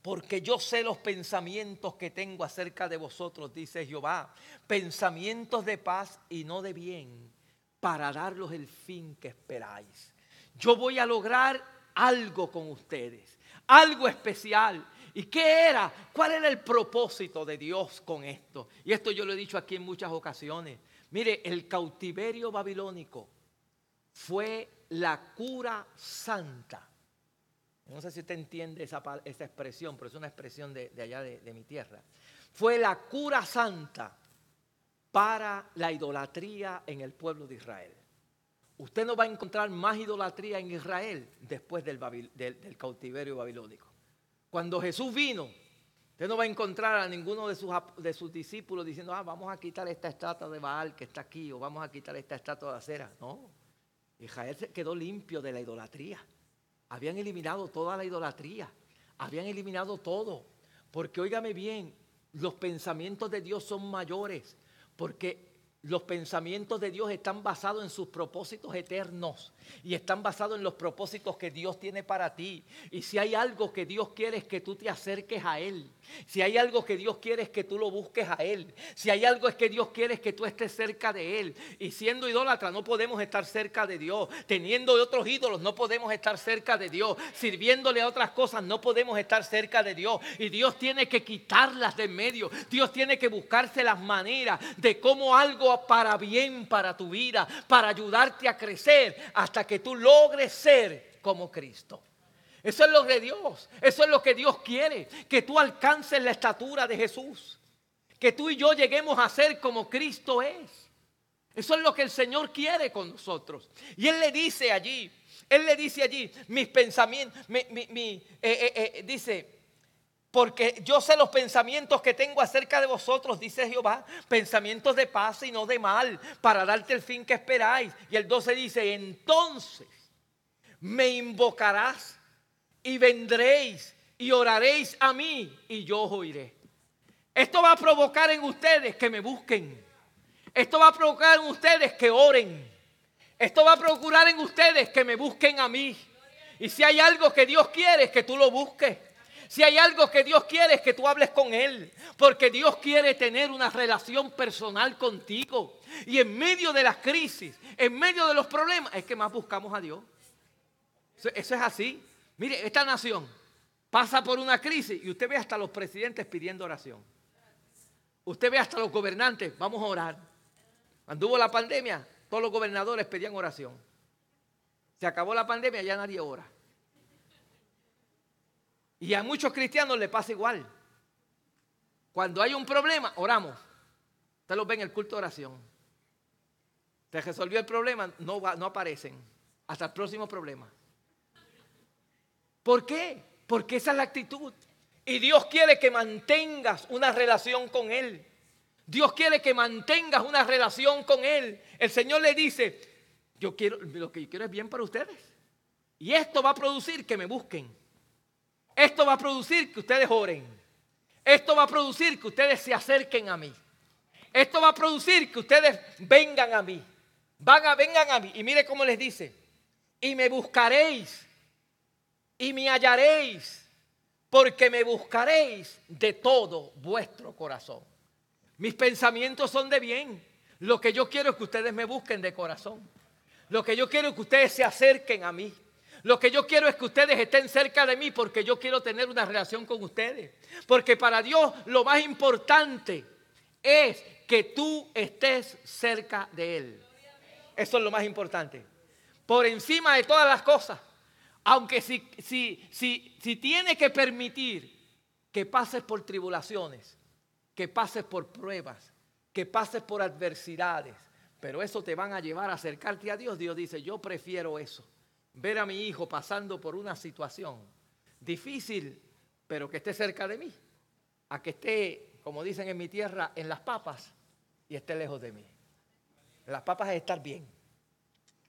porque yo sé los pensamientos que tengo acerca de vosotros, dice Jehová, pensamientos de paz y no de bien, para daros el fin que esperáis. Yo voy a lograr algo con ustedes, algo especial. ¿Y qué era? ¿Cuál era el propósito de Dios con esto? Y esto yo lo he dicho aquí en muchas ocasiones. Mire, el cautiverio babilónico fue la cura santa no sé si usted entiende esa, expresión, pero es una expresión de, allá de, de mi tierra. Fue la cura santa para la idolatría en el pueblo de Israel. Usted no va a encontrar más idolatría en Israel después del, cautiverio babilónico. Cuando Jesús vino, usted no va a encontrar a ninguno de sus, de sus discípulos diciendo, ah, vamos a quitar esta estatua de Baal que está aquí, o vamos a quitar esta estatua de acera. No, Israel se quedó limpio de la idolatría. Habían eliminado toda la idolatría. Habían eliminado todo. Porque óigame bien, los pensamientos de Dios son mayores. Porque los pensamientos de Dios están basados en sus propósitos eternos y están basados en los propósitos que Dios tiene para ti. Y si hay algo que Dios quiere es que tú te acerques a Él. Si hay algo que Dios quiere es que tú lo busques a Él. Si hay algo es que Dios quiere es que tú estés cerca de Él. Y siendo idólatra no podemos estar cerca de Dios. Teniendo otros ídolos no podemos estar cerca de Dios. Sirviéndole a otras cosas no podemos estar cerca de Dios. Y Dios tiene que quitarlas de en medio. Dios tiene que buscarse las maneras de cómo algo para bien para tu vida, para ayudarte a crecer hasta que tú logres ser como Cristo. Eso es lo de Dios. Eso es lo que Dios quiere. Que tú alcances la estatura de Jesús. Que tú y yo lleguemos a ser como Cristo es. Eso es lo que el Señor quiere con nosotros. Y Él le dice allí, Él le dice allí, mis pensamientos, mi, eh, eh, eh, dice, porque yo sé los pensamientos que tengo acerca de vosotros, dice Jehová, pensamientos de paz y no de mal, para darte el fin que esperáis. Y el 12 dice, entonces me invocarás y vendréis y oraréis a mí y yo os oiré. Esto va a provocar en ustedes que me busquen. Esto va a provocar en ustedes que oren. Esto va a procurar en ustedes que me busquen a mí. Y si hay algo que Dios quiere es que tú lo busques. Si hay algo que Dios quiere es que tú hables con Él, porque Dios quiere tener una relación personal contigo. Y en medio de las crisis, en medio de los problemas, es que más buscamos a Dios. Eso, es así. Mire, esta nación pasa por una crisis y usted ve hasta los presidentes pidiendo oración. Usted ve hasta los gobernantes, vamos a orar. Cuando hubo la pandemia, todos los gobernadores pedían oración. Se acabó la pandemia, ya nadie ora. Y a muchos cristianos le pasa igual. Cuando hay un problema, oramos. Usted lo ve en el culto de oración. Se resolvió el problema, no, no aparecen. Hasta el próximo problema. ¿Por qué? Porque esa es la actitud. Y Dios quiere que mantengas una relación con Él. Dios quiere que mantengas una relación con Él. El Señor le dice, yo quiero, lo que yo quiero es bien para ustedes. Y esto va a producir que me busquen. Esto va a producir que ustedes oren. Esto va a producir que ustedes se acerquen a mí. Esto va a producir que ustedes vengan a mí. Van a, vengan a mí. Y mire cómo les dice. Y me buscaréis. Y me hallaréis. Porque me buscaréis de todo vuestro corazón. Mis pensamientos son de bien. Lo que yo quiero es que ustedes me busquen de corazón. Lo que yo quiero es que ustedes se acerquen a mí. Lo que yo quiero es que ustedes estén cerca de mí porque yo quiero tener una relación con ustedes. Porque para Dios lo más importante es que tú estés cerca de Él. Eso es lo más importante. Por encima de todas las cosas. Aunque si, si, si, si tiene que permitir que pases por tribulaciones, que pases por pruebas, que pases por adversidades, pero eso te van a llevar a acercarte a Dios. Dios dice, yo prefiero eso, ver a mi hijo pasando por una situación difícil, pero que esté cerca de mí, a que esté, como dicen en mi tierra, en las papas y esté lejos de mí. las papas es estar bien,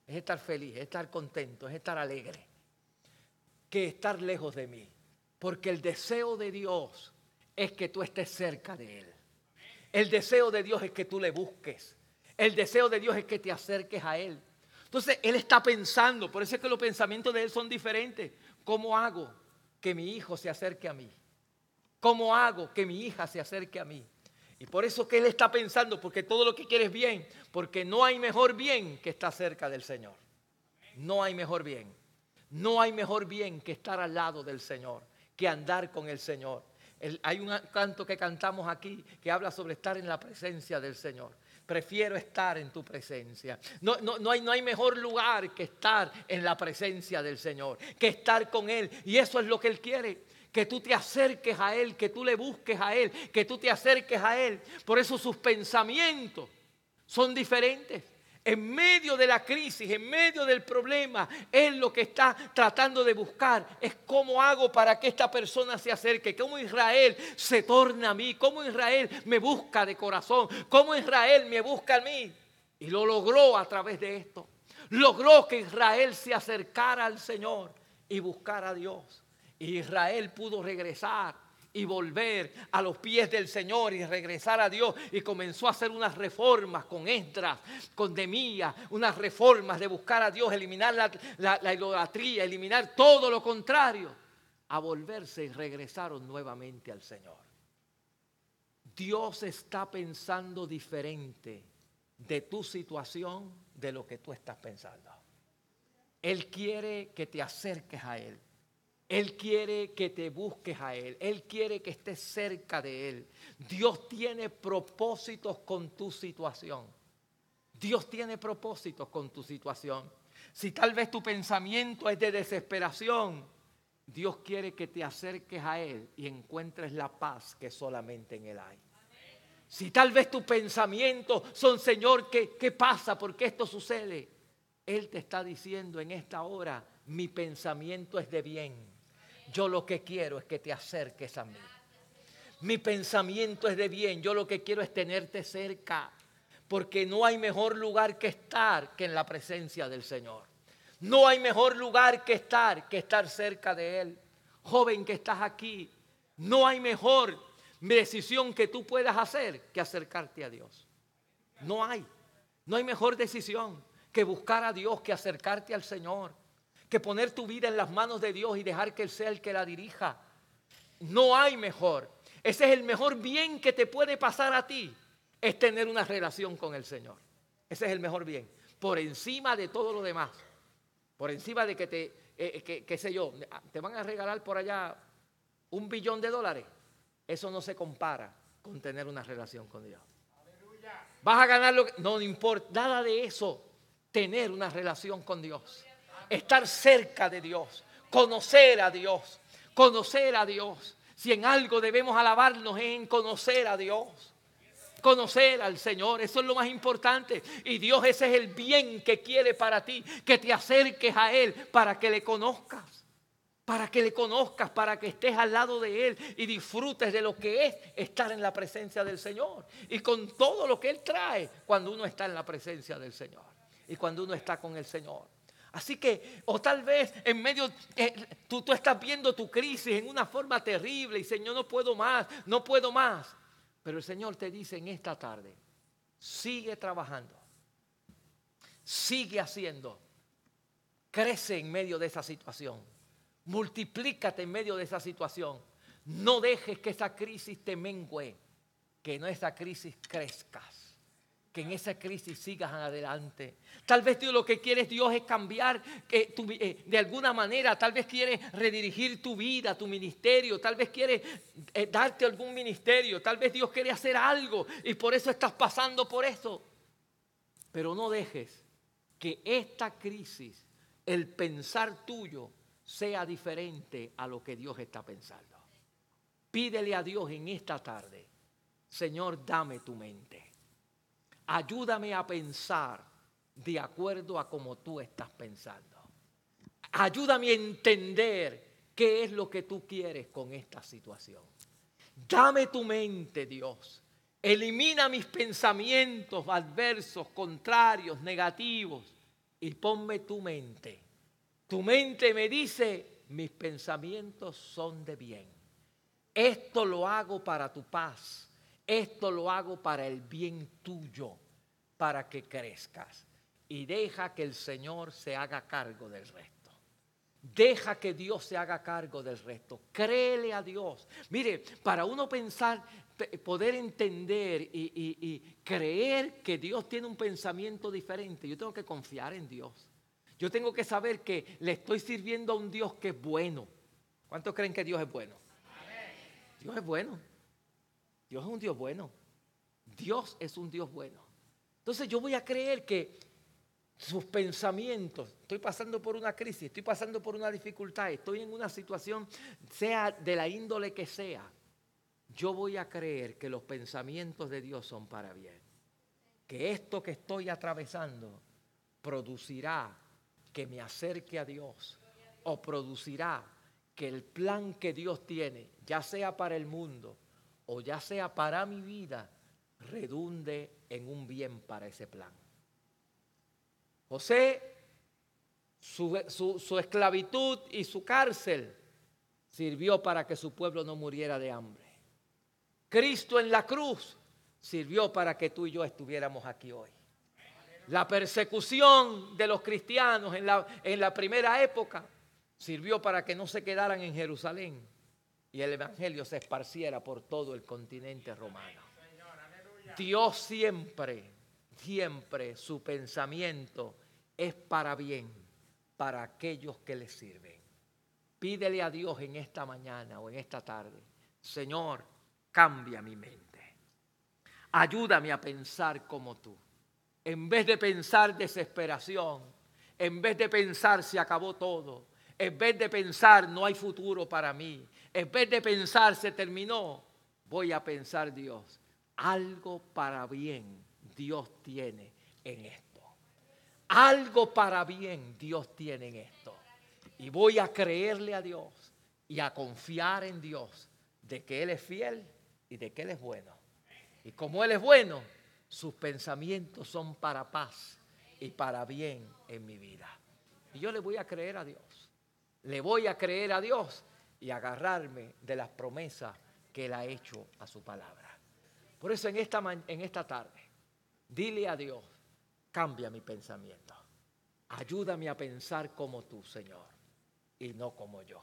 es estar feliz, es estar contento, es estar alegre, que estar lejos de mí. Porque el deseo de Dios es que tú estés cerca de Él. El deseo de Dios es que tú le busques. El deseo de Dios es que te acerques a Él. Entonces Él está pensando, por eso es que los pensamientos de Él son diferentes. ¿Cómo hago que mi hijo se acerque a mí? ¿Cómo hago que mi hija se acerque a mí? Y por eso que Él está pensando, porque todo lo que quiere es bien, porque no hay mejor bien que estar cerca del Señor. No hay mejor bien. No hay mejor bien que estar al lado del Señor, que andar con el Señor hay un canto que cantamos aquí que habla sobre estar en la presencia del Señor. Prefiero estar en tu presencia. No, no, hay, no hay mejor lugar que estar en la presencia del Señor, que estar con Él. Y eso es lo que Él quiere que tú te acerques a Él, que tú le busques a Él, que tú te acerques a Él. Por eso sus pensamientos son diferentes en medio de la crisis, en medio del problema, Él lo que está tratando de buscar es cómo hago para que esta persona se acerque, cómo Israel se torna a mí, cómo Israel me busca de corazón, cómo Israel me busca a mí. Y lo logró a través de esto. Logró que Israel se acercara al Señor y buscara a Dios. Y Israel pudo regresar y volver a los pies del Señor y regresar a Dios. Y comenzó a hacer unas reformas con Esdras, con Demía, unas reformas de buscar a Dios, eliminar la, la idolatría, eliminar todo lo contrario, a volverse y regresaron nuevamente al Señor. Dios está pensando diferente de tu situación de lo que tú estás pensando. Él quiere que te acerques a Él. Él quiere que te busques a Él. Él quiere que estés cerca de Él. Dios tiene propósitos con tu situación. Dios tiene propósitos con tu situación. Si tal vez tu pensamiento es de desesperación, Dios quiere que te acerques a Él y encuentres la paz que solamente en Él hay. Si tal vez tus pensamientos son, Señor, ¿qué, ¿qué pasa? ¿Por qué esto sucede? Él te está diciendo en esta hora, mi pensamiento es de bien yo lo que quiero es que te acerques a mí. Mi pensamiento es de bien. Yo lo que quiero es tenerte cerca. Porque no hay mejor lugar que estar que en la presencia del Señor. No hay mejor lugar que estar que estar cerca de Él. Joven que estás aquí, no hay mejor decisión que tú puedas hacer que acercarte a Dios. No hay. No hay mejor decisión que buscar a Dios, que acercarte al Señor que poner tu vida en las manos de Dios y dejar que Él sea el que la dirija. No hay mejor. Ese es el mejor bien que te puede pasar a ti, es tener una relación con el Señor. Ese es el mejor bien. Por encima de todo lo demás. Por encima de que te, eh, eh, qué sé yo, te van a regalar por allá un billón de dólares. Eso no se compara con tener una relación con Dios. Vas a ganar lo que... No, no importa, nada de eso. Tener una relación con Dios estar cerca de Dios, conocer a Dios, conocer a Dios. Si en algo debemos alabarnos es en conocer a Dios. conocer al Señor. Eso es lo más importante. Y Dios ese es el bien que quiere para ti, que te acerques a Él para que le conozcas. Para que le conozcas, para que estés al lado de Él y disfrutes de lo que es estar en la presencia del Señor. Y con todo lo que Él trae cuando uno está en la presencia del Señor. Y cuando uno está con el Señor. Así que, o tal vez en medio, eh, tú, tú estás viendo tu crisis en una forma terrible y Señor, no puedo más, no puedo más. Pero el Señor te dice en esta tarde, sigue trabajando, sigue haciendo, crece en medio de esa situación, multiplícate en medio de esa situación. No dejes que esa crisis te mengüe, que no esa crisis crezcas que en esa crisis sigas adelante. Tal vez Dios lo que quieres Dios es cambiar eh, de alguna manera, tal vez quiere redirigir tu vida, tu ministerio, tal vez quiere eh, darte algún ministerio, tal vez Dios quiere hacer algo y por eso estás pasando por eso. Pero no dejes que esta crisis, el pensar tuyo, sea diferente a lo que Dios está pensando. Pídele a Dios en esta tarde, Señor, dame tu mente. Ayúdame a pensar de acuerdo a como tú estás pensando. Ayúdame a entender qué es lo que tú quieres con esta situación. Dame tu mente, Dios. Elimina mis pensamientos adversos, contrarios, negativos y ponme tu mente. Tu mente me dice, mis pensamientos son de bien. Esto lo hago para tu paz esto lo hago para el bien tuyo, para que crezcas. Y deja que el Señor se haga cargo del resto. Deja que Dios se haga cargo del resto. Créele a Dios. Mire, para uno pensar, poder entender y, y, creer que Dios tiene un pensamiento diferente, yo tengo que confiar en Dios. Yo tengo que saber que le estoy sirviendo a un Dios que es bueno. ¿Cuántos creen que Dios es bueno? Dios es bueno. Dios es un Dios bueno. Dios es un Dios bueno. Entonces yo voy a creer que sus pensamientos, estoy pasando por una crisis, estoy pasando por una dificultad, estoy en una situación, sea de la índole que sea, yo voy a creer que los pensamientos de Dios son para bien. Que esto que estoy atravesando producirá que me acerque a Dios o producirá que el plan que Dios tiene, ya sea para el mundo, o ya sea para mi vida, redunde en un bien para ese plan. José, su, esclavitud y su cárcel sirvió para que su pueblo no muriera de hambre. Cristo en la cruz sirvió para que tú y yo estuviéramos aquí hoy. La persecución de los cristianos en la, en la primera época sirvió para que no se quedaran en Jerusalén, y el Evangelio se esparciera por todo el continente romano. Dios siempre, siempre su pensamiento es para bien, para aquellos que le sirven. Pídele a Dios en esta mañana o en esta tarde, Señor, cambia mi mente. Ayúdame a pensar como tú. En vez de pensar desesperación, en vez de pensar se acabó todo, en vez de pensar no hay futuro para mí, en vez de pensar se terminó, voy a pensar Dios, algo para bien Dios tiene en esto. Algo para bien Dios tiene en esto. Y voy a creerle a Dios y a confiar en Dios de que Él es fiel y de que Él es bueno. Y como Él es bueno, sus pensamientos son para paz y para bien en mi vida. Y yo le voy a creer a Dios. Le voy a creer a Dios y agarrarme de las promesas que Él ha hecho a su palabra. Por eso en esta, en esta tarde, dile a Dios, cambia mi pensamiento. Ayúdame a pensar como tú, Señor, y no como yo.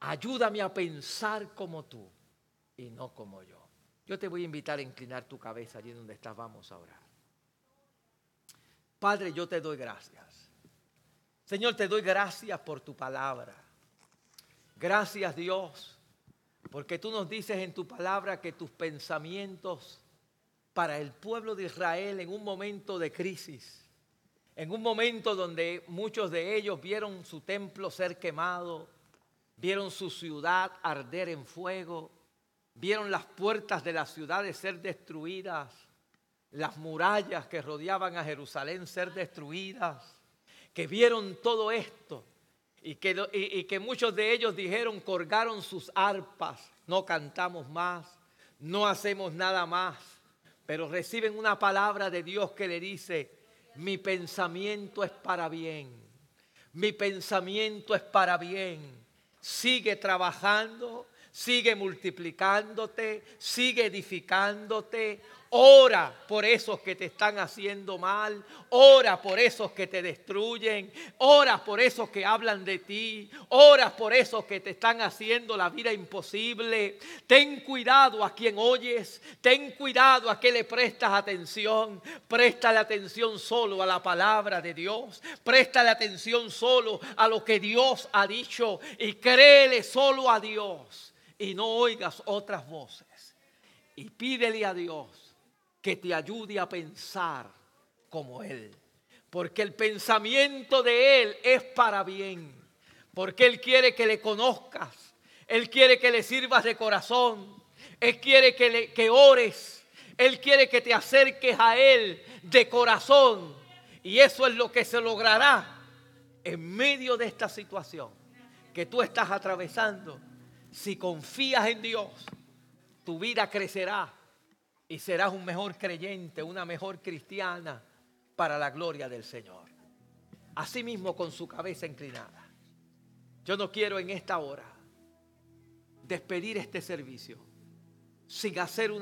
Ayúdame a pensar como tú y no como yo. Yo te voy a invitar a inclinar tu cabeza allí donde estás. Vamos a orar. Padre, yo te doy gracias. Señor, te doy gracias por tu palabra. Gracias Dios, porque tú nos dices en tu palabra que tus pensamientos para el pueblo de Israel en un momento de crisis, en un momento donde muchos de ellos vieron su templo ser quemado, vieron su ciudad arder en fuego, vieron las puertas de las ciudades ser destruidas, las murallas que rodeaban a Jerusalén ser destruidas, que vieron todo esto y que, y que muchos de ellos dijeron, colgaron sus arpas, no cantamos más, no hacemos nada más, pero reciben una palabra de Dios que le dice, mi pensamiento es para bien, mi pensamiento es para bien. Sigue trabajando, sigue multiplicándote, sigue edificándote, Ora por esos que te están haciendo mal. Ora por esos que te destruyen. Ora por esos que hablan de ti. Ora por esos que te están haciendo la vida imposible. Ten cuidado a quien oyes. Ten cuidado a que le prestas atención. Préstale atención solo a la palabra de Dios. Préstale atención solo a lo que Dios ha dicho. Y créele solo a Dios. Y no oigas otras voces. Y pídele a Dios que te ayude a pensar como Él. Porque el pensamiento de Él es para bien. Porque Él quiere que le conozcas. Él quiere que le sirvas de corazón. Él quiere que, le, que ores. Él quiere que te acerques a Él de corazón. Y eso es lo que se logrará en medio de esta situación que tú estás atravesando. Si confías en Dios, tu vida crecerá y serás un mejor creyente, una mejor cristiana para la gloria del Señor. Asimismo con su cabeza inclinada. Yo no quiero en esta hora despedir este servicio sin hacer una